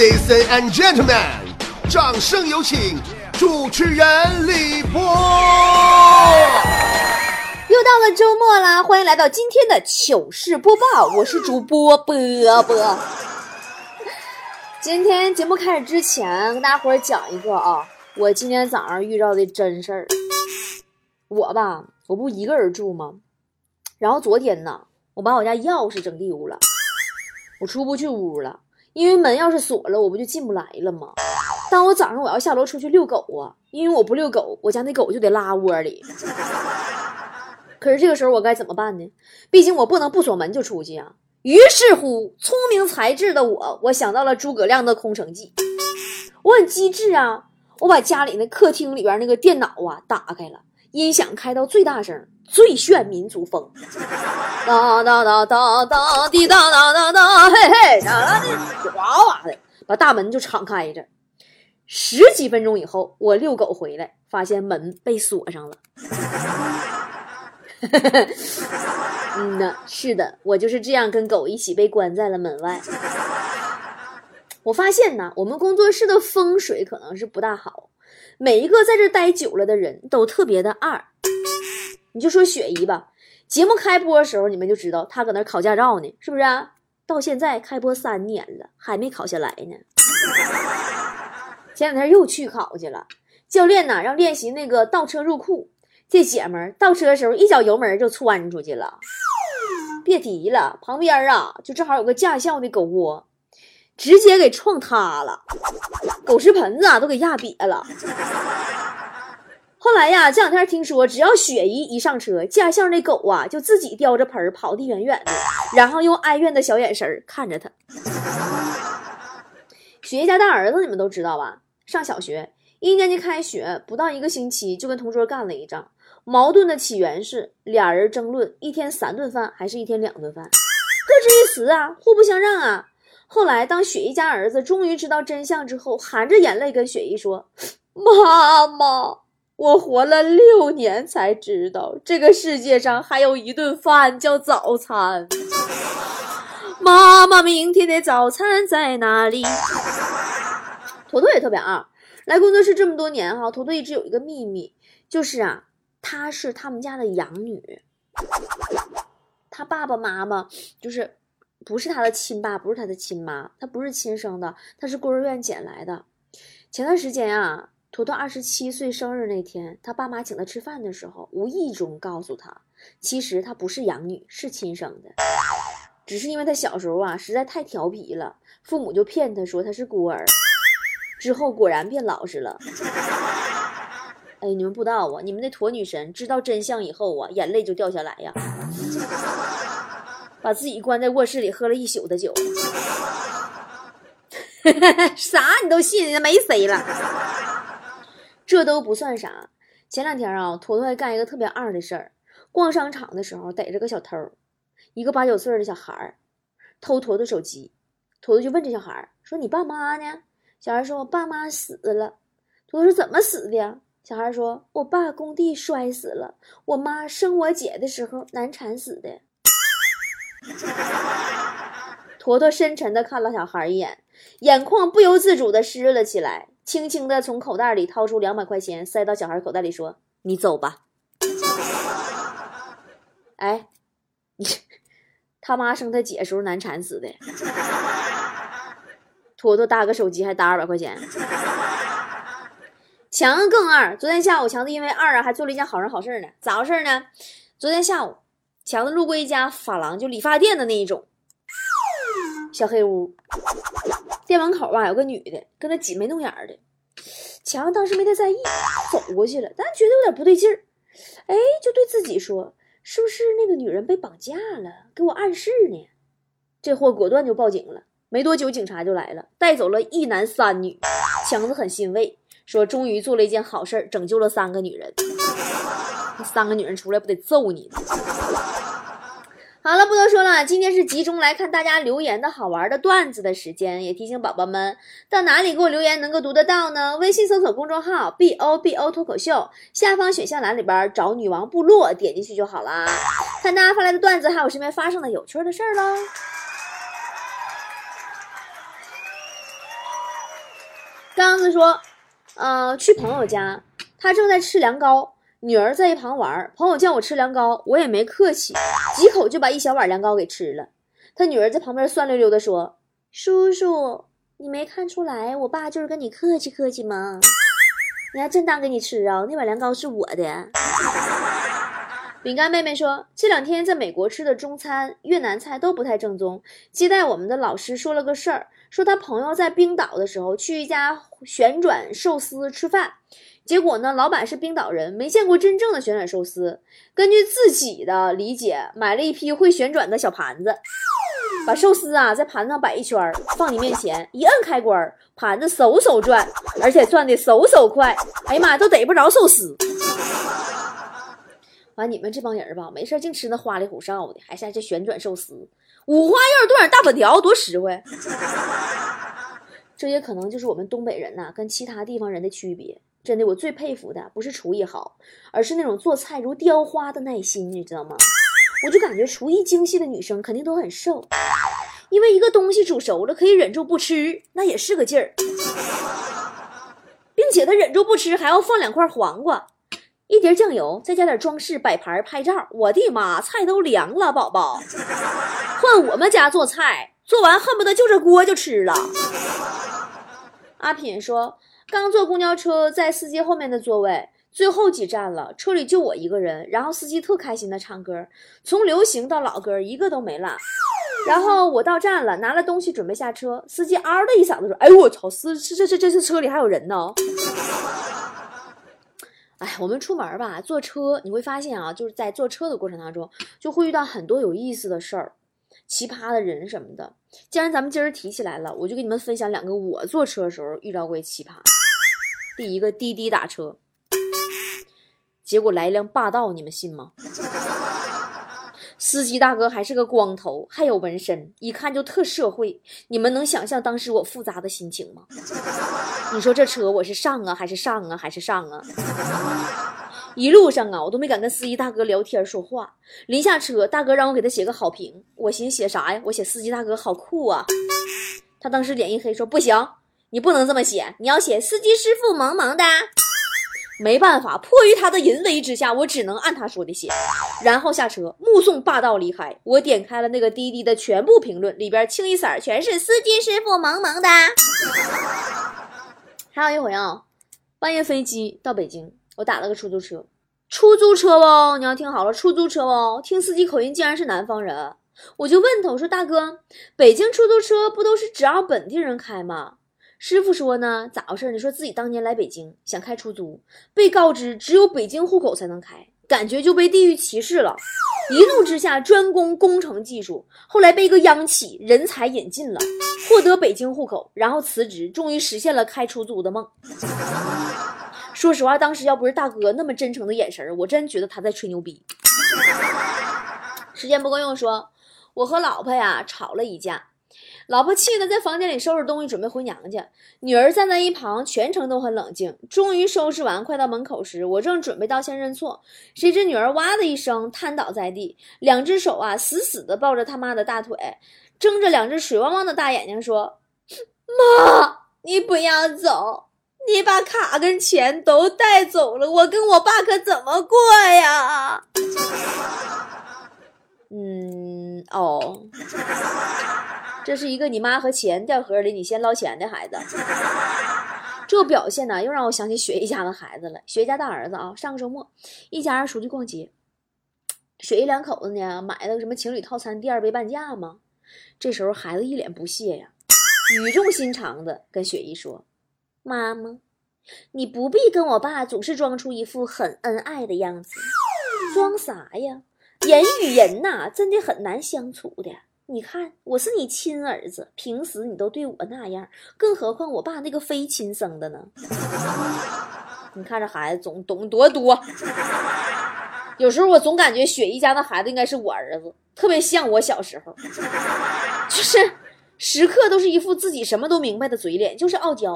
Ladies and gentlemen，掌声有请主持人李波。又到了周末啦，欢迎来到今天的糗事播报，我是主播波波。今天节目开始之前，跟大伙儿讲一个啊，我今天早上遇到的真事儿。我吧，我不一个人住吗？然后昨天呢，我把我家钥匙整丢了，我出不去屋了，因为门要是锁了，我不就进不来了吗？当我早上我要下楼出去遛狗啊，因为我不遛狗，我家那狗就得拉窝里。可是这个时候我该怎么办呢？毕竟我不能不锁门就出去啊。于是乎，聪明才智的我，我想到了诸葛亮的空城计。我很机智啊，我把家里那客厅里边那个电脑啊打开了，音响开到最大声，最炫民族风。哒哒哒哒哒滴哒哒哒哒，嘿嘿，哒哒的哗哗的，把大门就敞开着。十几分钟以后，我遛狗回来，发现门被锁上了。嗯呐，是的，我就是这样跟狗一起被关在了门外。我发现呢，我们工作室的风水可能是不大好，每一个在这待久了的人都特别的二。你就说雪姨吧，节目开播的时候你们就知道她搁那考驾照呢，是不是？到现在开播三年了，还没考下来呢。前两天又去考去了，教练呢让练习那个倒车入库。这姐们儿倒车的时候一脚油门就窜出去了，别提了，旁边啊就正好有个驾校的狗窝，直接给撞塌了，狗食盆子啊都给压瘪了。后来呀，这两天听说，只要雪姨一上车，驾校那狗啊就自己叼着盆跑得远远的，然后用哀怨的小眼神看着他。雪姨家大儿子你们都知道吧？上小学，一年级开学不到一个星期，就跟同桌干了一仗。矛盾的起源是俩人争论一天三顿饭还是一天两顿饭，各执一词啊，互不相让啊。后来当雪姨家儿子终于知道真相之后，含着眼泪跟雪姨说：“ 妈妈，我活了六年才知道这个世界上还有一顿饭叫早餐。妈妈，明天的早餐在哪里？”坨坨也特别二，来工作室这么多年哈，坨坨一直有一个秘密，就是啊。她是他们家的养女，她爸爸妈妈就是不是他的亲爸，不是他的亲妈，她不是亲生的，她是孤儿院捡来的。前段时间啊，坨坨二十七岁生日那天，他爸妈请他吃饭的时候，无意中告诉他，其实他不是养女，是亲生的，只是因为他小时候啊实在太调皮了，父母就骗他说他是孤儿，之后果然变老实了。哎，你们不知道啊！你们那坨女神知道真相以后啊，眼泪就掉下来呀，把自己关在卧室里喝了一宿的酒。啥你都信？没谁了。这都不算啥。前两天啊，坨坨还干一个特别二的事儿。逛商场的时候逮着个小偷，一个八九岁的小孩儿偷坨坨手机。坨坨就问这小孩儿说：“你爸妈呢？”小孩说：“我爸妈死了。”坨坨说：“怎么死的？”小孩说：“我爸工地摔死了，我妈生我姐的时候难产死的。”坨坨深沉的看了小孩一眼，眼眶不由自主的湿了起来，轻轻的从口袋里掏出两百块钱，塞到小孩口袋里，说：“你走吧。”哎，你他妈生他姐时候难产死的，坨坨搭个手机还搭二百块钱。强子更二，昨天下午强子因为二啊，还做了一件好人好事呢。咋回事呢？昨天下午，强子路过一家发廊，就理发店的那一种小黑屋，店门口啊有个女的跟他挤眉弄眼的。强当时没太在意，走过去了，但觉得有点不对劲儿，哎，就对自己说：“是不是那个女人被绑架了？给我暗示呢？”这货果断就报警了。没多久，警察就来了，带走了一男三女。强子很欣慰。说终于做了一件好事，拯救了三个女人。那三个女人出来不得揍你？好了，不多说了，今天是集中来看大家留言的好玩的段子的时间。也提醒宝宝们，到哪里给我留言能够读得到呢？微信搜索公众号 “b o b o 脱口秀”，下方选项栏里边找“女王部落”，点进去就好啦。看大家发来的段子，还有身边发生的有趣的事儿喽。刚子说，呃，去朋友家，他正在吃凉糕，女儿在一旁玩，朋友叫我吃凉糕，我也没客气，几口就把一小碗凉糕给吃了。他女儿在旁边酸溜溜的说：“叔叔，你没看出来，我爸就是跟你客气客气吗？你还真当给你吃啊？那碗凉糕是我的。”饼干妹妹说：“这两天在美国吃的中餐、越南菜都不太正宗。接待我们的老师说了个事儿，说他朋友在冰岛的时候去一家旋转寿司吃饭，结果呢，老板是冰岛人，没见过真正的旋转寿司。根据自己的理解，买了一批会旋转的小盘子，把寿司啊在盘子上摆一圈，放你面前，一摁开关，盘子嗖嗖转，而且转的嗖嗖快。哎呀妈，都逮不着寿司。”完，你们这帮人吧，没事净吃那花里胡哨的，还是这旋转寿司，五花肉炖点大粉条，多实惠。这也可能就是我们东北人呐，跟其他地方人的区别。真的，我最佩服的不是厨艺好，而是那种做菜如雕花的耐心，你知道吗？我就感觉厨艺精细的女生肯定都很瘦，因为一个东西煮熟了可以忍住不吃，那也是个劲儿，并且她忍住不吃还要放两块黄瓜。一碟酱油，再加点装饰，摆盘拍照。我的妈，菜都凉了，宝宝。换我们家做菜，做完恨不得就着锅就吃了。阿品说，刚坐公交车，在司机后面的座位，最后几站了，车里就我一个人。然后司机特开心的唱歌，从流行到老歌，一个都没落。然后我到站了，拿了东西准备下车，司机嗷的一嗓子说：“哎呦我操，司这这这这车里还有人呢。”哎，我们出门吧，坐车你会发现啊，就是在坐车的过程当中，就会遇到很多有意思的事儿、奇葩的人什么的。既然咱们今儿提起来了，我就给你们分享两个我坐车的时候遇到过奇葩。第一个，滴滴打车，结果来一辆霸道，你们信吗？司机大哥还是个光头，还有纹身，一看就特社会。你们能想象当时我复杂的心情吗？你说这车我是上啊，还是上啊，还是上啊？一路上啊，我都没敢跟司机大哥聊天说话。临下车，大哥让我给他写个好评，我寻思写啥呀？我写司机大哥好酷啊。他当时脸一黑，说不行，你不能这么写，你要写司机师傅萌萌的。没办法，迫于他的淫威之下，我只能按他说的写，然后下车目送霸道离开。我点开了那个滴滴的全部评论，里边清一色全是司机师傅萌萌的。还有一回啊，半夜飞机到北京，我打了个出租车，出租车哦，你要听好了，出租车哦，听司机口音竟然是南方人，我就问他，我说大哥，北京出租车不都是只让本地人开吗？师傅说呢，咋回事？你说自己当年来北京想开出租，被告知只有北京户口才能开，感觉就被地域歧视了。一怒之下专攻工程技术，后来被一个央企人才引进了，获得北京户口，然后辞职，终于实现了开出租的梦。说实话，当时要不是大哥那么真诚的眼神，我真觉得他在吹牛逼。时间不够用，说我和老婆呀吵了一架。老婆气得在房间里收拾东西，准备回娘家。女儿站在一旁，全程都很冷静。终于收拾完，快到门口时，我正准备道歉认错，谁知女儿哇的一声瘫倒在地，两只手啊死死地抱着他妈的大腿，睁着两只水汪汪的大眼睛说：“妈，你不要走，你把卡跟钱都带走了，我跟我爸可怎么过呀？”嗯，哦。这是一个你妈和钱掉河里，你先捞钱的孩子。这表现呢，又让我想起雪姨家的孩子了。雪姨家大儿子啊，上个周末，一家人出去逛街，雪姨两口子呢，买了个什么情侣套餐，第二杯半价吗？这时候孩子一脸不屑呀，语重心长的跟雪姨说：“妈妈，你不必跟我爸总是装出一副很恩爱的样子，装啥呀？人与人呐，真的很难相处的。”你看，我是你亲儿子，平时你都对我那样，更何况我爸那个非亲生的呢？你看这孩子总懂多多，有时候我总感觉雪姨家那孩子应该是我儿子，特别像我小时候，就是。时刻都是一副自己什么都明白的嘴脸，就是傲娇，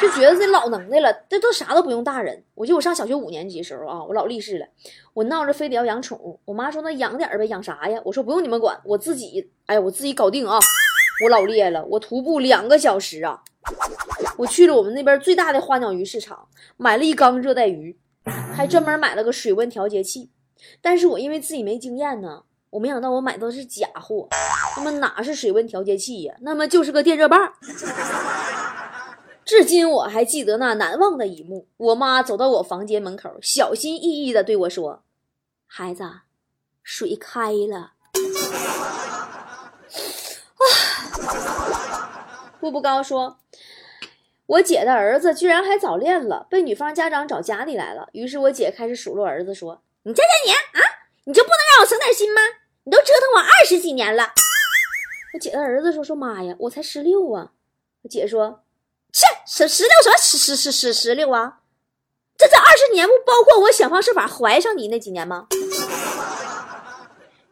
就觉得自己老能耐了，这都啥都不用大人。我记得我上小学五年级的时候啊，我老励志了，我闹着非得要养宠物，我妈说那养点呗，养啥呀？我说不用你们管，我自己，哎呀，我自己搞定啊！我老厉害了，我徒步两个小时啊。我去了我们那边最大的花鸟鱼市场，买了一缸热带鱼，还专门买了个水温调节器。但是我因为自己没经验呢，我没想到我买的是假货。那么哪是水温调节器呀？那么就是个电热棒。至今我还记得那难忘的一幕：我妈走到我房间门口，小心翼翼地对我说：“孩子，水开了。”啊！步步高说：“我姐的儿子居然还早恋了，被女方家长找家里来了。于是我姐开始数落儿子说：‘你这些年啊，你就不能让我省点心吗？你都折腾我二十几年了。’我姐的儿子说：‘说妈呀，我才十六啊！’我姐说。”切，十十六什么十十十十十六啊？这这二十年不包括我想方设法怀上你那几年吗？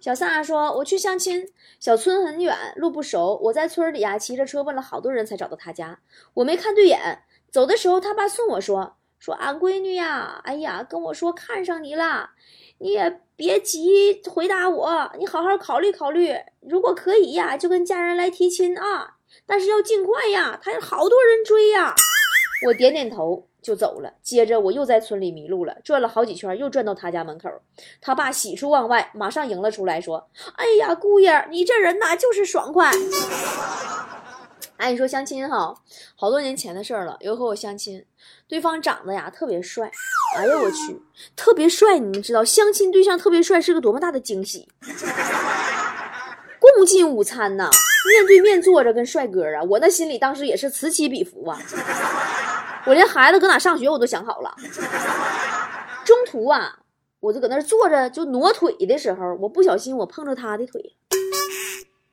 小萨说：“我去相亲，小村很远，路不熟。我在村里啊，骑着车问了好多人才找到他家。我没看对眼，走的时候他爸送我说：说俺闺女呀，哎呀，跟我说看上你了，你也别急回答我，你好好考虑考虑，如果可以呀，就跟家人来提亲啊。”但是要尽快呀，他有好多人追呀。我点点头就走了。接着我又在村里迷路了，转了好几圈，又转到他家门口。他爸喜出望外，马上迎了出来，说：“哎呀，姑爷，你这人呐就是爽快。”哎，你说相亲哈，好多年前的事儿了。有和我相亲，对方长得呀特别帅。哎呀，我去，特别帅！你们知道相亲对象特别帅是个多么大的惊喜？共进午餐呐。面对面坐着跟帅哥啊，我那心里当时也是此起彼伏啊。我连孩子搁哪上学我都想好了。中途啊，我就搁那坐着就挪腿的时候，我不小心我碰着他的腿。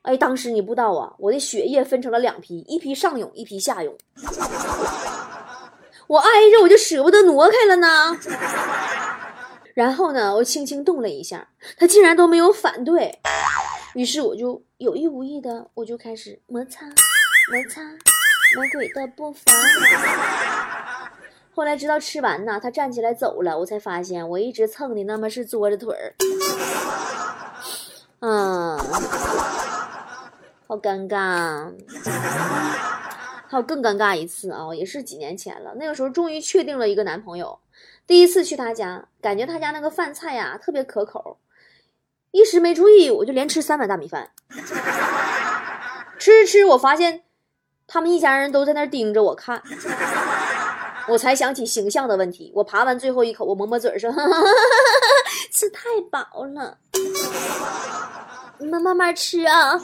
哎，当时你不知道啊，我的血液分成了两批，一批上涌，一批下涌。我挨着我就舍不得挪开了呢。然后呢，我轻轻动了一下，他竟然都没有反对。于是我就有意无意的，我就开始摩擦，摩擦，魔鬼的步伐。后来直到吃完呢，他站起来走了，我才发现我一直蹭的那么是桌子腿儿。嗯，好尴尬。还有更尴尬一次啊，也是几年前了。那个时候终于确定了一个男朋友，第一次去他家，感觉他家那个饭菜呀特别可口。一时没注意，我就连吃三碗大米饭。吃吃，我发现他们一家人都在那盯着我看，我才想起形象的问题。我扒完最后一口，我抹抹嘴说：“ 吃太饱了，你们慢慢吃啊。”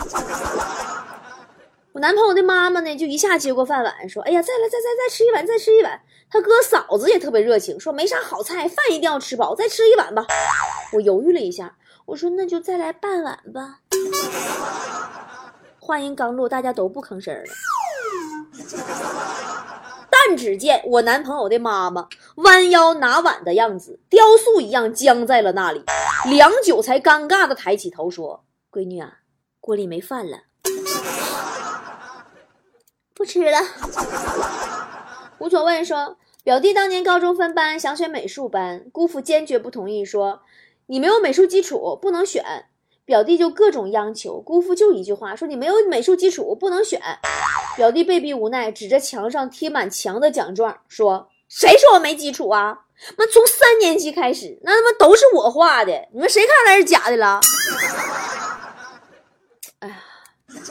我男朋友的妈妈呢，就一下接过饭碗，说：“哎呀，再来，再再再吃一碗，再吃一碗。”他哥嫂子也特别热情，说：“没啥好菜，饭一定要吃饱，再吃一碗吧。”我犹豫了一下。我说那就再来半碗吧。话音刚落，大家都不吭声了。但只见我男朋友的妈妈弯腰拿碗的样子，雕塑一样僵在了那里，良久才尴尬的抬起头说：“闺女啊，锅里没饭了，不吃了。”无所谓说，表弟当年高中分班，想选美术班，姑父坚决不同意，说。你没有美术基础，不能选。表弟就各种央求，姑父就一句话说：“你没有美术基础，不能选。”表弟被逼无奈，指着墙上贴满墙的奖状说：“谁说我没基础啊？那从三年级开始，那他妈都是我画的，你们谁看来是假的了？”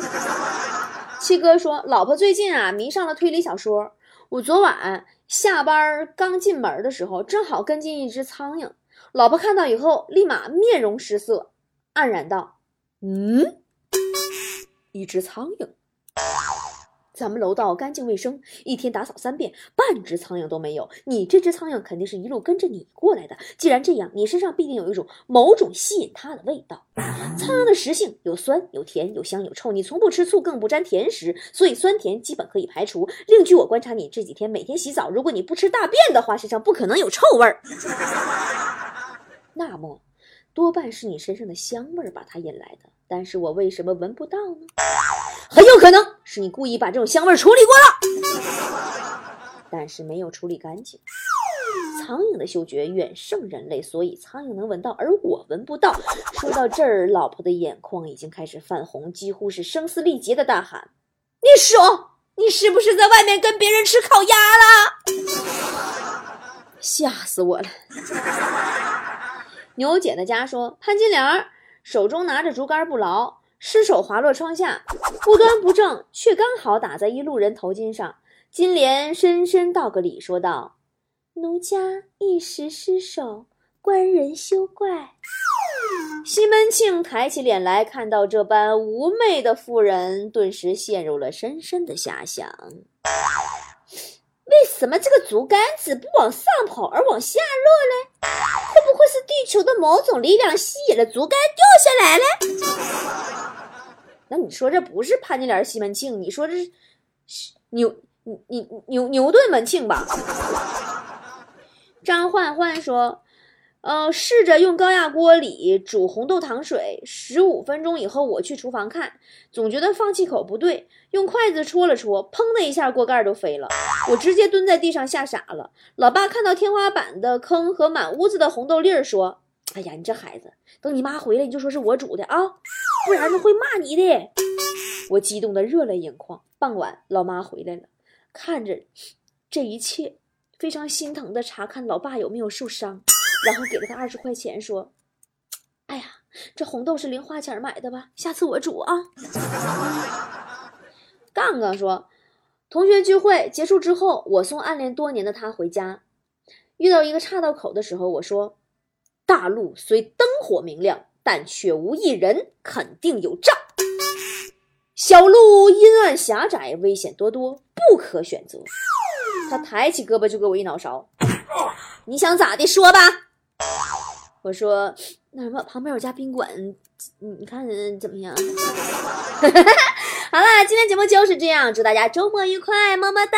七哥说：“老婆最近啊迷上了推理小说。我昨晚下班刚进门的时候，正好跟进一只苍蝇。”老婆看到以后，立马面容失色，黯然道：“嗯，一只苍蝇。咱们楼道干净卫生，一天打扫三遍，半只苍蝇都没有。你这只苍蝇肯定是一路跟着你过来的。既然这样，你身上必定有一种某种吸引它的味道。苍蝇的食性有酸、有甜、有香、有臭。你从不吃醋，更不沾甜食，所以酸甜基本可以排除。另据我观察，你这几天每天洗澡，如果你不吃大便的话，身上不可能有臭味儿。”那么，多半是你身上的香味儿把它引来的。但是我为什么闻不到呢？很有可能是你故意把这种香味处理过了，但是没有处理干净。苍蝇的嗅觉远胜人类，所以苍蝇能闻到，而我闻不到。说到这儿，老婆的眼眶已经开始泛红，几乎是声嘶力竭的大喊：“你说你是不是在外面跟别人吃烤鸭了？吓死我了！牛姐的家说，潘金莲手中拿着竹竿不牢，失手滑落窗下，不端不正，却刚好打在一路人头巾上。金莲深深道个礼，说道：“奴家一时失手，官人休怪。”西门庆抬起脸来，看到这般妩媚的妇人，顿时陷入了深深的遐想。为什么这个竹竿子不往上跑而往下落呢？会不会是地球的某种力量吸引了竹竿掉下来了？那你说这不是潘金莲、西门庆？你说这是牛、牛、牛、牛顿、门庆吧？张焕焕说。呃，试着用高压锅里煮红豆糖水，十五分钟以后我去厨房看，总觉得放气口不对，用筷子戳了戳，砰的一下锅盖都飞了，我直接蹲在地上吓傻了。老爸看到天花板的坑和满屋子的红豆粒儿，说：“哎呀，你这孩子，等你妈回来你就说是我煮的啊，不然她会骂你的。”我激动的热泪盈眶。傍晚，老妈回来了，看着这一切，非常心疼的查看老爸有没有受伤。然后给了他二十块钱，说：“哎呀，这红豆是零花钱买的吧？下次我煮啊。”杠杠说：“同学聚会结束之后，我送暗恋多年的他回家，遇到一个岔道口的时候，我说：‘大路虽灯火明亮，但却无一人，肯定有诈。小路阴暗狭窄，危险多多，不可选择。’他抬起胳膊就给我一脑勺，你想咋的？说吧。”我说，那什么，旁边有家宾馆，你看怎么样？好了，今天节目就是这样，祝大家周末愉快，么么哒。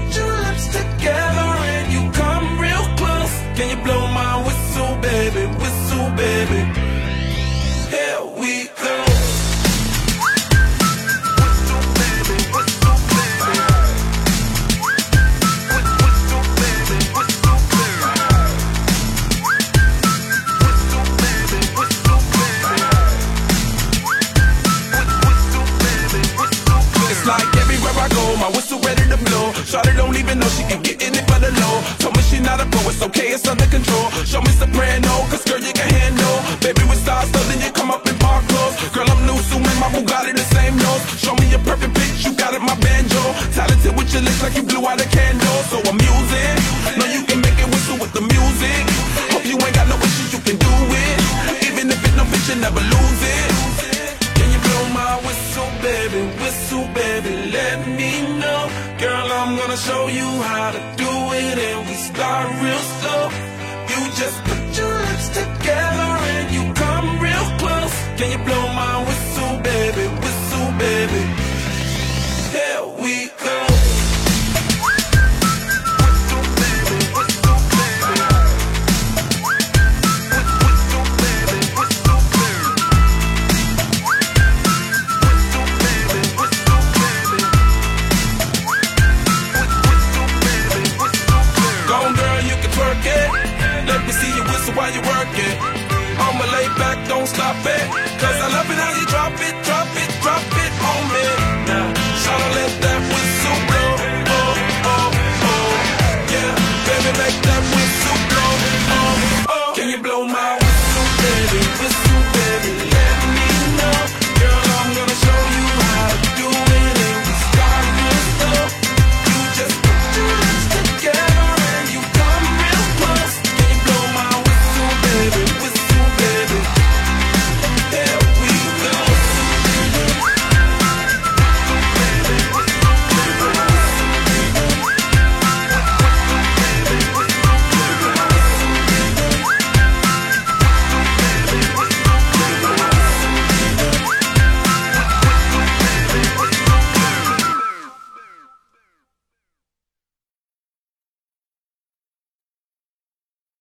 okay, it's under control. Show me soprano, cause girl you can handle. Baby with stars, so then you come up in park clothes. Girl I'm new, so my Bugatti the same nose. Show me a perfect pitch, you got it, my banjo. Talented with your lips like you blew out a candle. So I'm